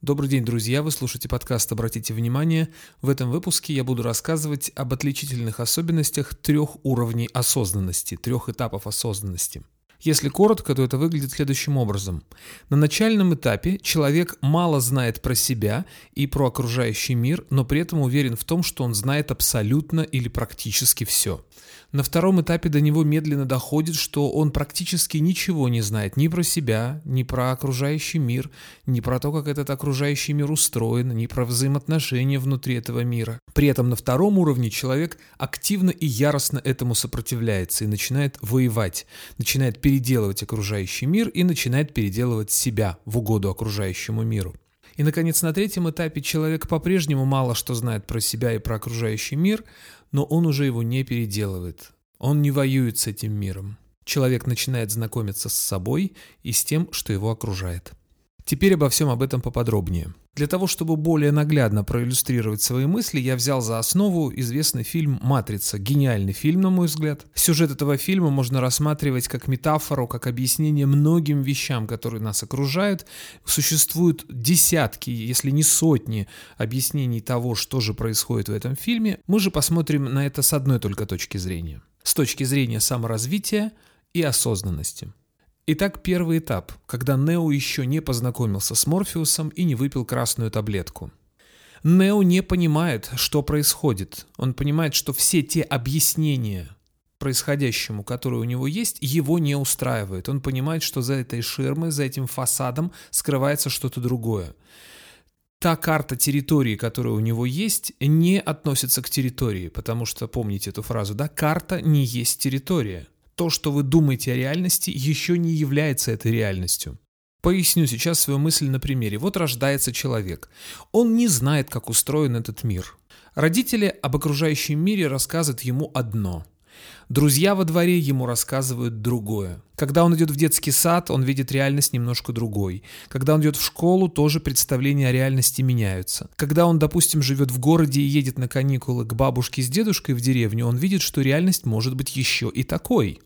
Добрый день, друзья! Вы слушаете подкаст «Обратите внимание». В этом выпуске я буду рассказывать об отличительных особенностях трех уровней осознанности, трех этапов осознанности. Если коротко, то это выглядит следующим образом. На начальном этапе человек мало знает про себя и про окружающий мир, но при этом уверен в том, что он знает абсолютно или практически все. На втором этапе до него медленно доходит, что он практически ничего не знает ни про себя, ни про окружающий мир, ни про то, как этот окружающий мир устроен, ни про взаимоотношения внутри этого мира. При этом на втором уровне человек активно и яростно этому сопротивляется и начинает воевать, начинает переделывать окружающий мир и начинает переделывать себя в угоду окружающему миру. И, наконец, на третьем этапе человек по-прежнему мало что знает про себя и про окружающий мир, но он уже его не переделывает. Он не воюет с этим миром. Человек начинает знакомиться с собой и с тем, что его окружает. Теперь обо всем об этом поподробнее. Для того, чтобы более наглядно проиллюстрировать свои мысли, я взял за основу известный фильм «Матрица». Гениальный фильм, на мой взгляд. Сюжет этого фильма можно рассматривать как метафору, как объяснение многим вещам, которые нас окружают. Существуют десятки, если не сотни объяснений того, что же происходит в этом фильме. Мы же посмотрим на это с одной только точки зрения. С точки зрения саморазвития и осознанности. Итак, первый этап, когда Нео еще не познакомился с Морфеусом и не выпил красную таблетку. Нео не понимает, что происходит. Он понимает, что все те объяснения происходящему, которые у него есть, его не устраивают. Он понимает, что за этой ширмой, за этим фасадом скрывается что-то другое. Та карта территории, которая у него есть, не относится к территории, потому что, помните эту фразу, да, карта не есть территория то, что вы думаете о реальности, еще не является этой реальностью. Поясню сейчас свою мысль на примере. Вот рождается человек. Он не знает, как устроен этот мир. Родители об окружающем мире рассказывают ему одно. Друзья во дворе ему рассказывают другое. Когда он идет в детский сад, он видит реальность немножко другой. Когда он идет в школу, тоже представления о реальности меняются. Когда он, допустим, живет в городе и едет на каникулы к бабушке с дедушкой в деревню, он видит, что реальность может быть еще и такой.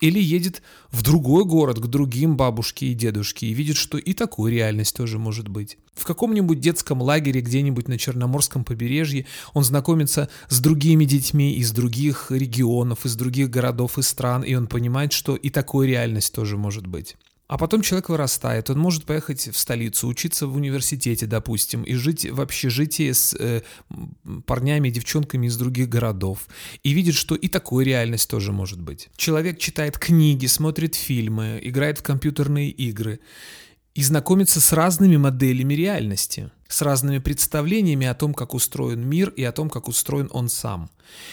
Или едет в другой город к другим бабушке и дедушке и видит, что и такую реальность тоже может быть. В каком-нибудь детском лагере где-нибудь на Черноморском побережье он знакомится с другими детьми из других регионов, из других городов и стран, и он понимает, что и такую реальность тоже может быть. А потом человек вырастает, он может поехать в столицу, учиться в университете, допустим, и жить в общежитии с э, парнями и девчонками из других городов. И видит, что и такой реальность тоже может быть. Человек читает книги, смотрит фильмы, играет в компьютерные игры и знакомится с разными моделями реальности, с разными представлениями о том, как устроен мир и о том, как устроен он сам.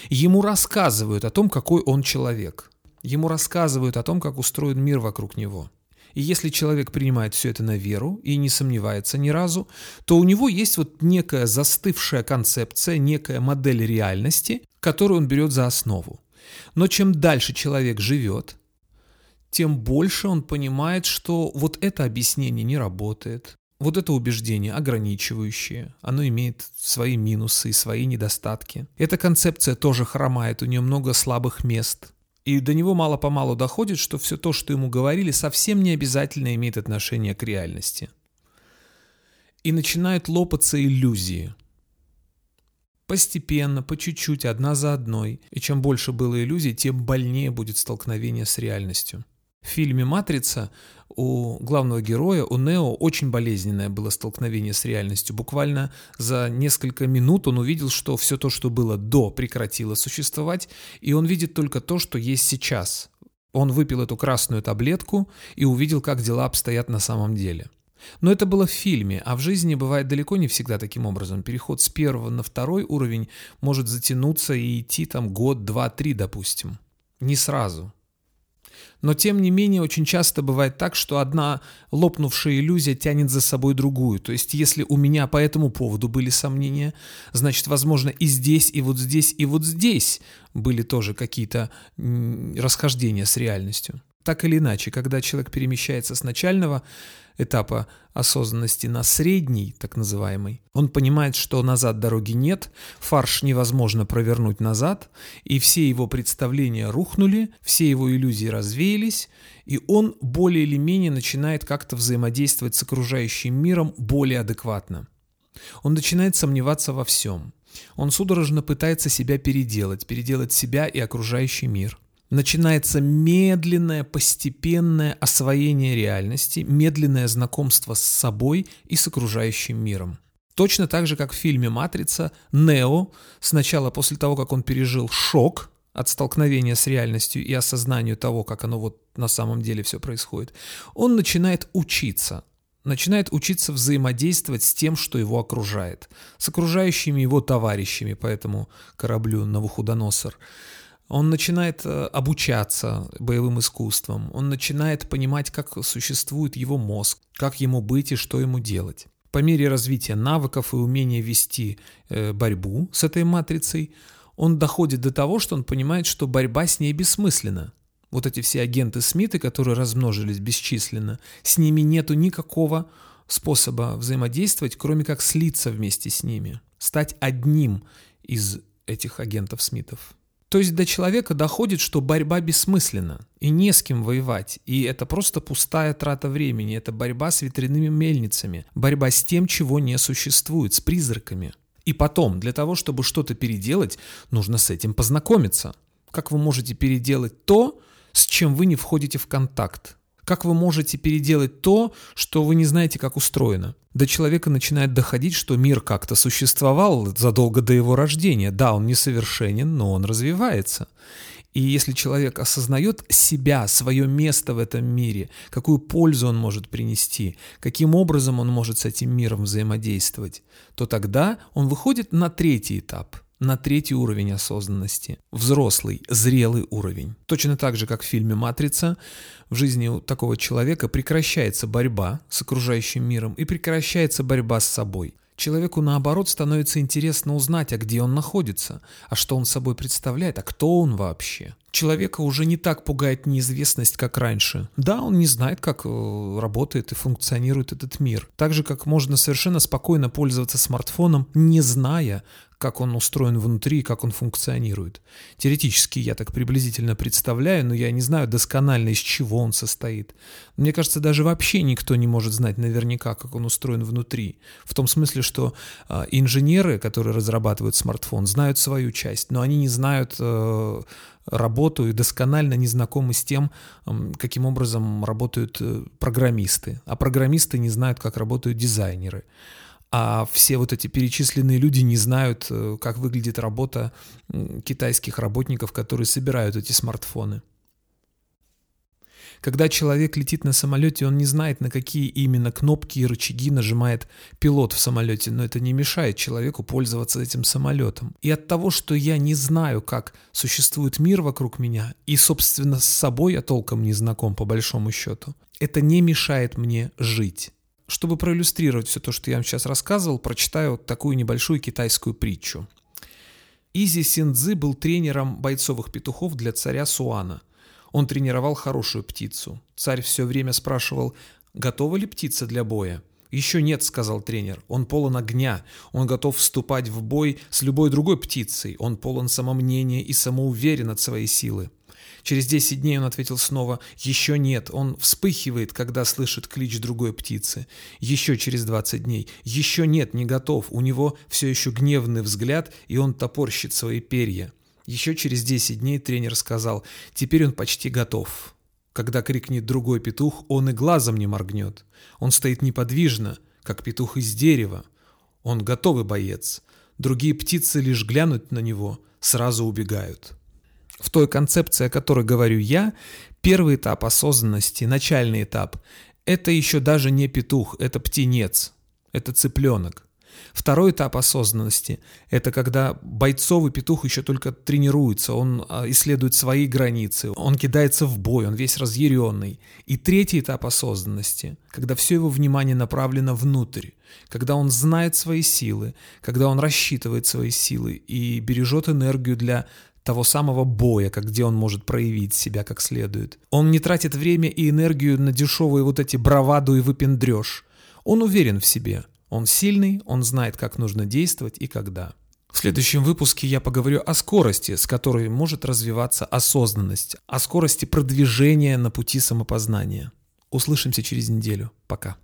Ему рассказывают о том, какой он человек. Ему рассказывают о том, как устроен мир вокруг него. И если человек принимает все это на веру и не сомневается ни разу, то у него есть вот некая застывшая концепция, некая модель реальности, которую он берет за основу. Но чем дальше человек живет, тем больше он понимает, что вот это объяснение не работает, вот это убеждение ограничивающее, оно имеет свои минусы и свои недостатки. Эта концепция тоже хромает, у нее много слабых мест – и до него мало-помалу доходит, что все то, что ему говорили, совсем не обязательно имеет отношение к реальности. И начинают лопаться иллюзии. Постепенно, по чуть-чуть, одна за одной. И чем больше было иллюзий, тем больнее будет столкновение с реальностью. В фильме «Матрица» у главного героя, у Нео, очень болезненное было столкновение с реальностью. Буквально за несколько минут он увидел, что все то, что было до, прекратило существовать, и он видит только то, что есть сейчас. Он выпил эту красную таблетку и увидел, как дела обстоят на самом деле. Но это было в фильме, а в жизни бывает далеко не всегда таким образом. Переход с первого на второй уровень может затянуться и идти там год, два, три, допустим. Не сразу. Но тем не менее очень часто бывает так, что одна лопнувшая иллюзия тянет за собой другую. То есть если у меня по этому поводу были сомнения, значит, возможно, и здесь, и вот здесь, и вот здесь были тоже какие-то расхождения с реальностью. Так или иначе, когда человек перемещается с начального этапа осознанности на средний, так называемый, он понимает, что назад дороги нет, фарш невозможно провернуть назад, и все его представления рухнули, все его иллюзии развеялись, и он более или менее начинает как-то взаимодействовать с окружающим миром более адекватно. Он начинает сомневаться во всем. Он судорожно пытается себя переделать, переделать себя и окружающий мир – начинается медленное, постепенное освоение реальности, медленное знакомство с собой и с окружающим миром. Точно так же, как в фильме «Матрица», Нео, сначала после того, как он пережил шок от столкновения с реальностью и осознанию того, как оно вот на самом деле все происходит, он начинает учиться, начинает учиться взаимодействовать с тем, что его окружает, с окружающими его товарищами по этому кораблю Навуходоносор. Он начинает э, обучаться боевым искусствам, он начинает понимать, как существует его мозг, как ему быть и что ему делать. По мере развития навыков и умения вести э, борьбу с этой матрицей, он доходит до того, что он понимает, что борьба с ней бессмысленна. Вот эти все агенты Смиты, которые размножились бесчисленно, с ними нету никакого способа взаимодействовать, кроме как слиться вместе с ними, стать одним из этих агентов Смитов. То есть до человека доходит, что борьба бессмысленна, и не с кем воевать, и это просто пустая трата времени, это борьба с ветряными мельницами, борьба с тем, чего не существует, с призраками. И потом, для того, чтобы что-то переделать, нужно с этим познакомиться. Как вы можете переделать то, с чем вы не входите в контакт? Как вы можете переделать то, что вы не знаете, как устроено? До человека начинает доходить, что мир как-то существовал задолго до его рождения. Да, он несовершенен, но он развивается. И если человек осознает себя, свое место в этом мире, какую пользу он может принести, каким образом он может с этим миром взаимодействовать, то тогда он выходит на третий этап – на третий уровень осознанности. Взрослый, зрелый уровень. Точно так же, как в фильме «Матрица», в жизни у такого человека прекращается борьба с окружающим миром и прекращается борьба с собой. Человеку, наоборот, становится интересно узнать, а где он находится, а что он собой представляет, а кто он вообще. Человека уже не так пугает неизвестность, как раньше. Да, он не знает, как э, работает и функционирует этот мир. Так же, как можно совершенно спокойно пользоваться смартфоном, не зная, как он устроен внутри, как он функционирует. Теоретически я так приблизительно представляю, но я не знаю досконально, из чего он состоит. Мне кажется, даже вообще никто не может знать наверняка, как он устроен внутри. В том смысле, что э, инженеры, которые разрабатывают смартфон, знают свою часть, но они не знают э, работу и досконально не знакомы с тем, каким образом работают э, программисты. А программисты не знают, как работают дизайнеры а все вот эти перечисленные люди не знают, э, как выглядит работа китайских работников, которые собирают эти смартфоны. Когда человек летит на самолете, он не знает, на какие именно кнопки и рычаги нажимает пилот в самолете, но это не мешает человеку пользоваться этим самолетом. И от того, что я не знаю, как существует мир вокруг меня, и, собственно, с собой я толком не знаком по большому счету, это не мешает мне жить. Чтобы проиллюстрировать все то, что я вам сейчас рассказывал, прочитаю такую небольшую китайскую притчу. Изи Синдзы был тренером бойцовых петухов для царя Суана. Он тренировал хорошую птицу. Царь все время спрашивал, готова ли птица для боя. «Еще нет», — сказал тренер. «Он полон огня. Он готов вступать в бой с любой другой птицей. Он полон самомнения и самоуверен от своей силы». Через 10 дней он ответил снова «Еще нет». Он вспыхивает, когда слышит клич другой птицы. Еще через 20 дней «Еще нет, не готов». У него все еще гневный взгляд, и он топорщит свои перья. Еще через 10 дней тренер сказал «Теперь он почти готов». Когда крикнет другой петух, он и глазом не моргнет. Он стоит неподвижно, как петух из дерева. Он готовый боец. Другие птицы лишь глянуть на него, сразу убегают. В той концепции, о которой говорю я, первый этап осознанности, начальный этап, это еще даже не петух, это птенец, это цыпленок. Второй этап осознанности – это когда бойцовый петух еще только тренируется, он а, исследует свои границы, он кидается в бой, он весь разъяренный. И третий этап осознанности – когда все его внимание направлено внутрь, когда он знает свои силы, когда он рассчитывает свои силы и бережет энергию для того самого боя, как где он может проявить себя как следует. Он не тратит время и энергию на дешевые вот эти браваду и выпендреж. Он уверен в себе. Он сильный, он знает, как нужно действовать и когда. В следующем выпуске я поговорю о скорости, с которой может развиваться осознанность, о скорости продвижения на пути самопознания. Услышимся через неделю. Пока.